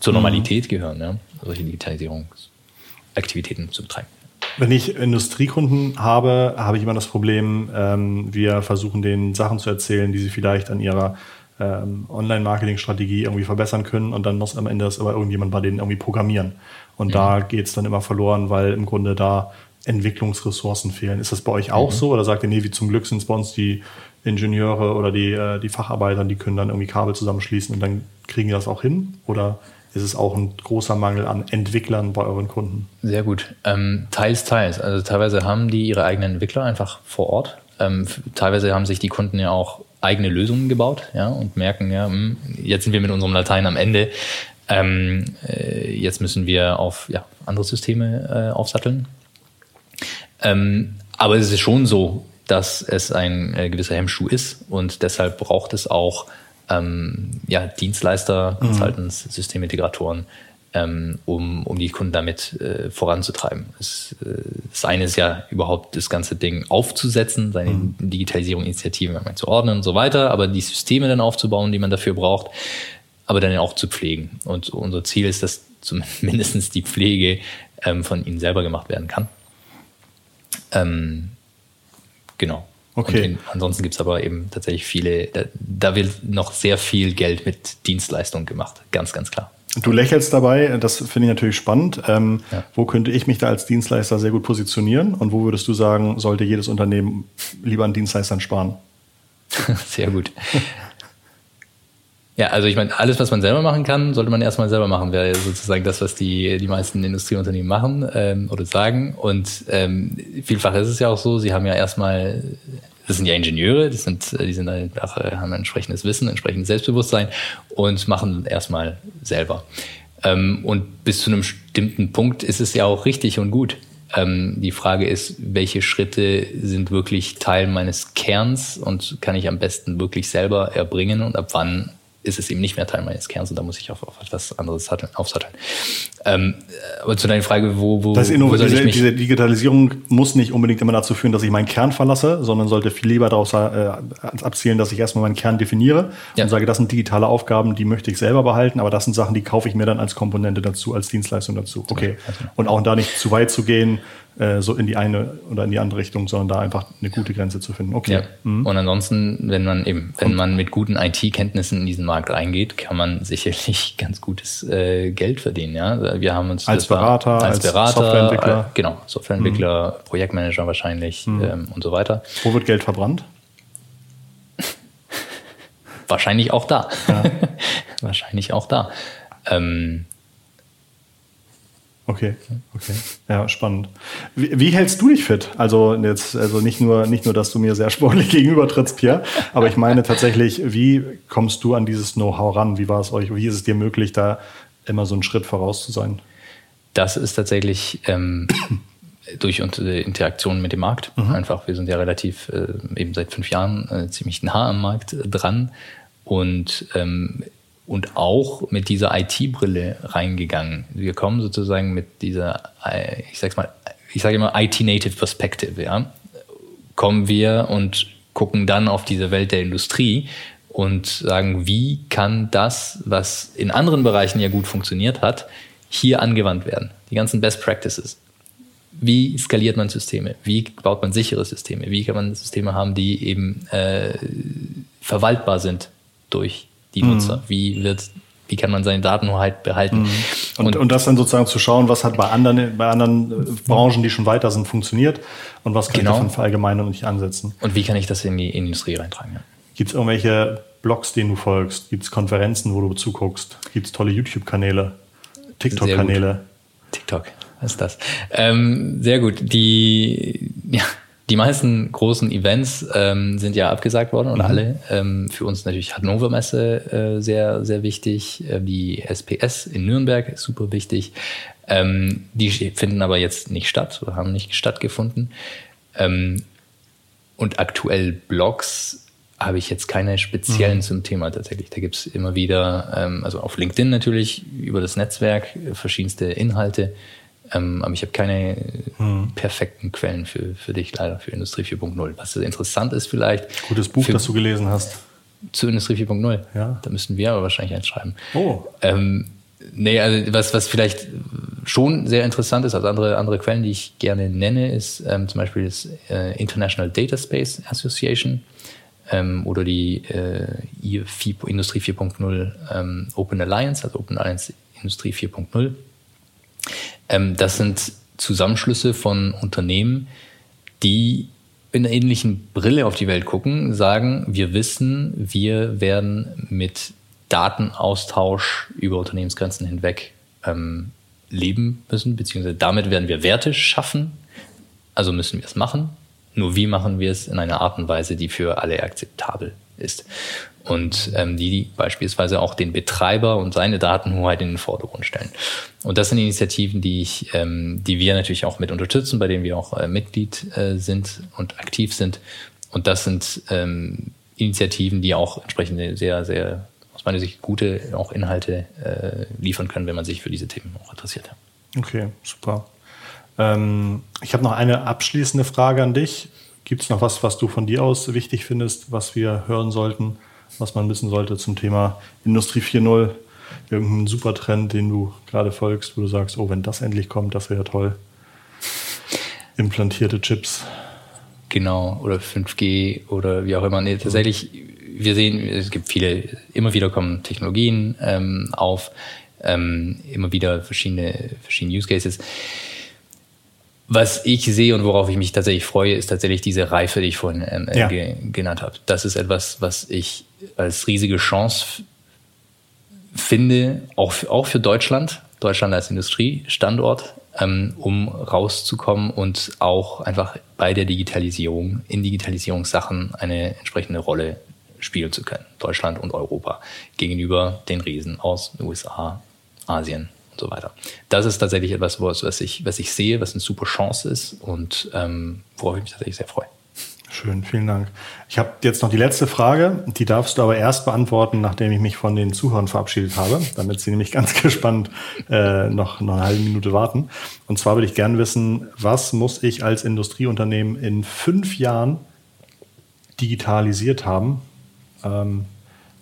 zur mhm. Normalität mhm. gehören, ja? solche Digitalisierungsaktivitäten zu betreiben. Wenn ich Industriekunden habe, habe ich immer das Problem, ähm, wir versuchen denen Sachen zu erzählen, die sie vielleicht an ihrer ähm, Online-Marketing-Strategie irgendwie verbessern können und dann muss am Ende das aber irgendjemand bei denen irgendwie programmieren. Und mhm. da geht es dann immer verloren, weil im Grunde da Entwicklungsressourcen fehlen. Ist das bei euch auch mhm. so oder sagt ihr, nee, wie zum Glück sind es bei uns die Ingenieure oder die, äh, die Facharbeiter, die können dann irgendwie Kabel zusammenschließen und dann kriegen die das auch hin? Oder ist es auch ein großer Mangel an Entwicklern bei euren Kunden? Sehr gut. Ähm, teils, teils. Also teilweise haben die ihre eigenen Entwickler einfach vor Ort. Ähm, teilweise haben sich die Kunden ja auch eigene Lösungen gebaut ja, und merken, ja, hm, jetzt sind wir mit unserem Latein am Ende. Ähm, äh, jetzt müssen wir auf ja, andere Systeme äh, aufsatteln. Ähm, aber es ist schon so, dass es ein äh, gewisser Hemmschuh ist und deshalb braucht es auch ähm, ja, Dienstleister, mhm. Consultants, Systemintegratoren, ähm, um, um die Kunden damit äh, voranzutreiben. Das, äh, das eine ist ja überhaupt das ganze Ding aufzusetzen, seine mhm. Digitalisierung-Initiativen zu ordnen und so weiter, aber die Systeme dann aufzubauen, die man dafür braucht, aber dann auch zu pflegen. Und unser Ziel ist, dass zumindest die Pflege ähm, von ihnen selber gemacht werden kann. Ähm, genau. Okay. In, ansonsten gibt es aber eben tatsächlich viele, da, da, wird noch sehr viel Geld mit Dienstleistungen gemacht, ganz, ganz klar. Du lächelst dabei, das finde ich natürlich spannend. Ähm, ja. Wo könnte ich mich da als Dienstleister sehr gut positionieren und wo würdest du sagen, sollte jedes Unternehmen lieber an Dienstleistern sparen? sehr gut. Ja, also ich meine, alles, was man selber machen kann, sollte man erstmal selber machen, wäre sozusagen das, was die, die meisten Industrieunternehmen machen ähm, oder sagen. Und ähm, vielfach ist es ja auch so, sie haben ja erstmal, das sind ja Ingenieure, die sind, die sind einfach, äh, haben entsprechendes Wissen, entsprechendes Selbstbewusstsein und machen erstmal selber. Ähm, und bis zu einem bestimmten Punkt ist es ja auch richtig und gut. Ähm, die Frage ist, welche Schritte sind wirklich Teil meines Kerns und kann ich am besten wirklich selber erbringen und ab wann ist es eben nicht mehr Teil meines Kerns und da muss ich auf, auf etwas anderes aufsatteln. Ähm, aber zu deiner Frage, wo, wo, das wo soll diese, ich mich diese Digitalisierung muss nicht unbedingt immer dazu führen, dass ich meinen Kern verlasse, sondern sollte viel lieber daraus äh, abzielen, dass ich erstmal meinen Kern definiere ja. und sage, das sind digitale Aufgaben, die möchte ich selber behalten, aber das sind Sachen, die kaufe ich mir dann als Komponente dazu, als Dienstleistung dazu. Okay. Und auch da nicht zu weit zu gehen, äh, so in die eine oder in die andere Richtung, sondern da einfach eine gute Grenze zu finden. Okay. Ja. Mhm. Und ansonsten, wenn man eben, wenn Und? man mit guten IT-Kenntnissen in diesen Markt reingeht, kann man sicherlich ganz gutes äh, Geld verdienen. Ja, wir haben uns als Berater, war, als, Berater, Softwareentwickler, äh, genau, Softwareentwickler, mhm. Projektmanager wahrscheinlich mhm. ähm, und so weiter. Wo wird Geld verbrannt? wahrscheinlich auch da. Ja. wahrscheinlich auch da. Ähm, Okay, okay. Ja, spannend. Wie, wie, hältst du dich fit? Also jetzt, also nicht nur, nicht nur, dass du mir sehr sportlich gegenübertrittst, Pierre, aber ich meine tatsächlich, wie kommst du an dieses Know-how ran? Wie war es euch? Wie ist es dir möglich, da immer so einen Schritt voraus zu sein? Das ist tatsächlich ähm, durch unsere Interaktion mit dem Markt. Mhm. Einfach, wir sind ja relativ äh, eben seit fünf Jahren äh, ziemlich nah am Markt äh, dran und ähm, und auch mit dieser IT-Brille reingegangen. Wir kommen sozusagen mit dieser, äh, ich sag's mal, ich sage immer IT-Native Perspective, ja. Kommen wir und gucken dann auf diese Welt der Industrie und sagen, wie kann das, was in anderen Bereichen ja gut funktioniert hat, hier angewandt werden? Die ganzen Best Practices. Wie skaliert man Systeme? Wie baut man sichere Systeme? Wie kann man Systeme haben, die eben äh, verwaltbar sind durch die mhm. Nutzer? Wie wird wie kann man seine Datenhoheit behalten? Mhm. Und, und, und, das dann sozusagen zu schauen, was hat bei anderen, bei anderen äh, Branchen, die schon weiter sind, funktioniert und was kann genau. ich davon verallgemeinern und nicht ansetzen. Und wie kann ich das in die Industrie reintragen? Ja. Gibt es irgendwelche Blogs, denen du folgst? Gibt es Konferenzen, wo du zuguckst? Gibt es tolle YouTube-Kanäle, TikTok-Kanäle? TikTok, was ist das? Ähm, sehr gut. Die, ja, die meisten großen Events ähm, sind ja abgesagt worden und mhm. alle. Ähm, für uns natürlich Hannover Messe äh, sehr, sehr wichtig. Äh, die SPS in Nürnberg ist super wichtig. Ähm, die finden aber jetzt nicht statt oder haben nicht stattgefunden. Ähm, und aktuell Blogs habe ich jetzt keine speziellen mhm. zum Thema tatsächlich. Da gibt es immer wieder, ähm, also auf LinkedIn natürlich, über das Netzwerk verschiedenste Inhalte. Ähm, aber ich habe keine mhm. perfekten Quellen für, für dich leider für Industrie 4.0. Was interessant ist vielleicht. Gutes Buch, das du gelesen hast. Zu Industrie 4.0. Ja. Da müssten wir aber wahrscheinlich eins schreiben. Oh. Ähm, nee, also was, was vielleicht schon sehr interessant ist, also andere, andere Quellen, die ich gerne nenne, ist ähm, zum Beispiel das äh, International Data Space Association ähm, oder die äh, Industrie 4.0 ähm, Open Alliance, also Open Alliance Industrie 4.0. Ähm, das sind Zusammenschlüsse von Unternehmen, die in einer ähnlichen Brille auf die Welt gucken, sagen, wir wissen, wir werden mit Datenaustausch über Unternehmensgrenzen hinweg ähm, leben müssen, beziehungsweise damit werden wir Werte schaffen, also müssen wir es machen. Nur wie machen wir es in einer Art und Weise, die für alle akzeptabel ist und ähm, die beispielsweise auch den Betreiber und seine Datenhoheit in den Vordergrund stellen. Und das sind Initiativen, die ich, ähm, die wir natürlich auch mit unterstützen, bei denen wir auch äh, Mitglied äh, sind und aktiv sind. Und das sind ähm, Initiativen, die auch entsprechende sehr, sehr aus meiner Sicht gute auch Inhalte äh, liefern können, wenn man sich für diese Themen auch interessiert. Okay, super. Ähm, ich habe noch eine abschließende Frage an dich. Gibt es noch was, was du von dir aus wichtig findest, was wir hören sollten, was man wissen sollte zum Thema Industrie 4.0? Irgendein Supertrend, den du gerade folgst, wo du sagst, oh, wenn das endlich kommt, das wäre toll. Implantierte Chips. Genau, oder 5G oder wie auch immer. Nee, tatsächlich, wir sehen, es gibt viele, immer wieder kommen Technologien ähm, auf, ähm, immer wieder verschiedene, verschiedene Use Cases. Was ich sehe und worauf ich mich tatsächlich freue, ist tatsächlich diese Reife, die ich vorhin ähm, ja. ge genannt habe. Das ist etwas, was ich als riesige Chance finde, auch, auch für Deutschland, Deutschland als Industriestandort, ähm, um rauszukommen und auch einfach bei der Digitalisierung, in Digitalisierungssachen eine entsprechende Rolle spielen zu können. Deutschland und Europa gegenüber den Riesen aus den USA, Asien und so weiter. Das ist tatsächlich etwas, was ich, was ich sehe, was eine super Chance ist und ähm, worauf ich mich tatsächlich sehr freue. Schön, vielen Dank. Ich habe jetzt noch die letzte Frage, die darfst du aber erst beantworten, nachdem ich mich von den Zuhörern verabschiedet habe, damit sie nämlich ganz gespannt äh, noch, noch eine halbe Minute warten. Und zwar würde ich gerne wissen, was muss ich als Industrieunternehmen in fünf Jahren digitalisiert haben, ähm,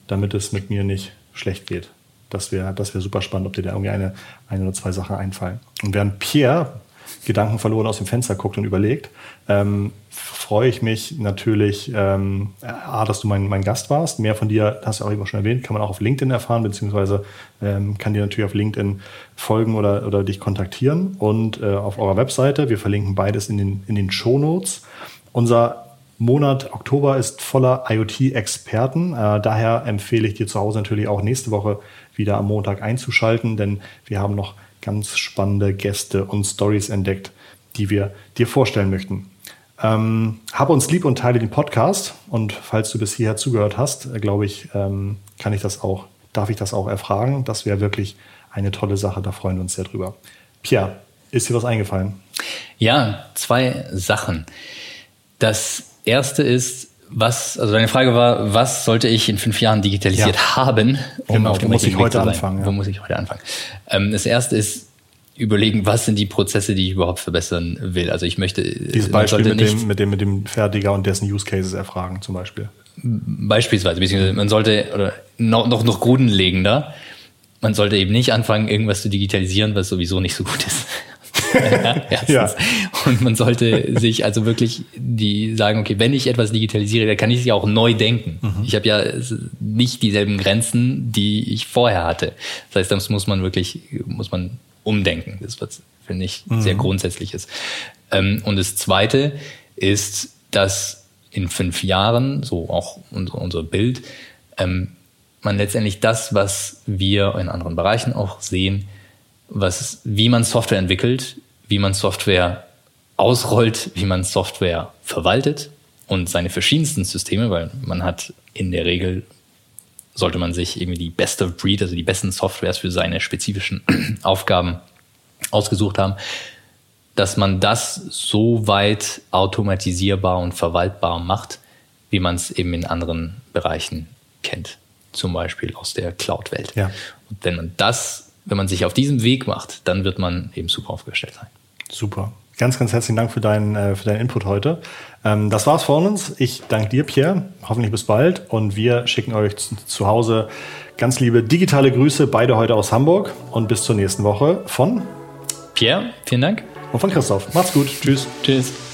damit es mit mir nicht schlecht geht? Das wäre das wär super spannend, ob dir da irgendwie eine, eine oder zwei Sachen einfallen. Und während Pierre Gedanken verloren aus dem Fenster guckt und überlegt, ähm, freue ich mich natürlich, ähm, A, dass du mein, mein Gast warst. Mehr von dir, hast du auch eben schon erwähnt, kann man auch auf LinkedIn erfahren, beziehungsweise ähm, kann dir natürlich auf LinkedIn folgen oder, oder dich kontaktieren. Und äh, auf eurer Webseite, wir verlinken beides in den, in den Show Notes. Unser Monat Oktober ist voller IoT-Experten. Äh, daher empfehle ich dir zu Hause natürlich auch nächste Woche wieder am Montag einzuschalten, denn wir haben noch ganz spannende Gäste und Stories entdeckt, die wir dir vorstellen möchten. Ähm, hab uns lieb und teile den Podcast. Und falls du bis hierher zugehört hast, äh, glaube ich, ähm, kann ich das auch, darf ich das auch erfragen. Das wäre wirklich eine tolle Sache. Da freuen wir uns sehr drüber. Pierre, ist dir was eingefallen? Ja, zwei Sachen. Das erste ist, was, also deine Frage war, was sollte ich in fünf Jahren digitalisiert ja. haben, um genau, auf dem muss ich heute anfangen? Ja. Wo muss ich heute anfangen? Ähm, das erste ist, überlegen, was sind die Prozesse, die ich überhaupt verbessern will. Also ich möchte. Dieses Beispiel mit dem, mit dem, mit dem Fertiger und dessen Use Cases erfragen, zum Beispiel. Beispielsweise, beziehungsweise man sollte, oder noch, noch, noch grundlegender, man sollte eben nicht anfangen, irgendwas zu digitalisieren, was sowieso nicht so gut ist. ja, Und man sollte sich also wirklich die sagen, okay, wenn ich etwas digitalisiere, dann kann ich es ja auch neu denken. Mhm. Ich habe ja nicht dieselben Grenzen, die ich vorher hatte. Das heißt, das muss man wirklich, muss man umdenken. Das ist was, finde ich, mhm. sehr grundsätzliches. Ähm, und das zweite ist, dass in fünf Jahren, so auch unser, unser Bild, ähm, man letztendlich das, was wir in anderen Bereichen auch sehen, was, wie man Software entwickelt, wie man Software ausrollt, wie man Software verwaltet und seine verschiedensten Systeme, weil man hat in der Regel sollte man sich irgendwie die beste Breed, also die besten Softwares für seine spezifischen Aufgaben ausgesucht haben, dass man das so weit automatisierbar und verwaltbar macht, wie man es eben in anderen Bereichen kennt, zum Beispiel aus der Cloud-Welt. Ja. Und wenn man das, wenn man sich auf diesem Weg macht, dann wird man eben super aufgestellt sein. Super. Ganz, ganz herzlichen Dank für deinen, äh, für deinen Input heute. Ähm, das war's von uns. Ich danke dir, Pierre. Hoffentlich bis bald. Und wir schicken euch zu Hause ganz liebe digitale Grüße, beide heute aus Hamburg. Und bis zur nächsten Woche von Pierre. Vielen Dank. Und von Christoph. Macht's gut. Tschüss. Tschüss.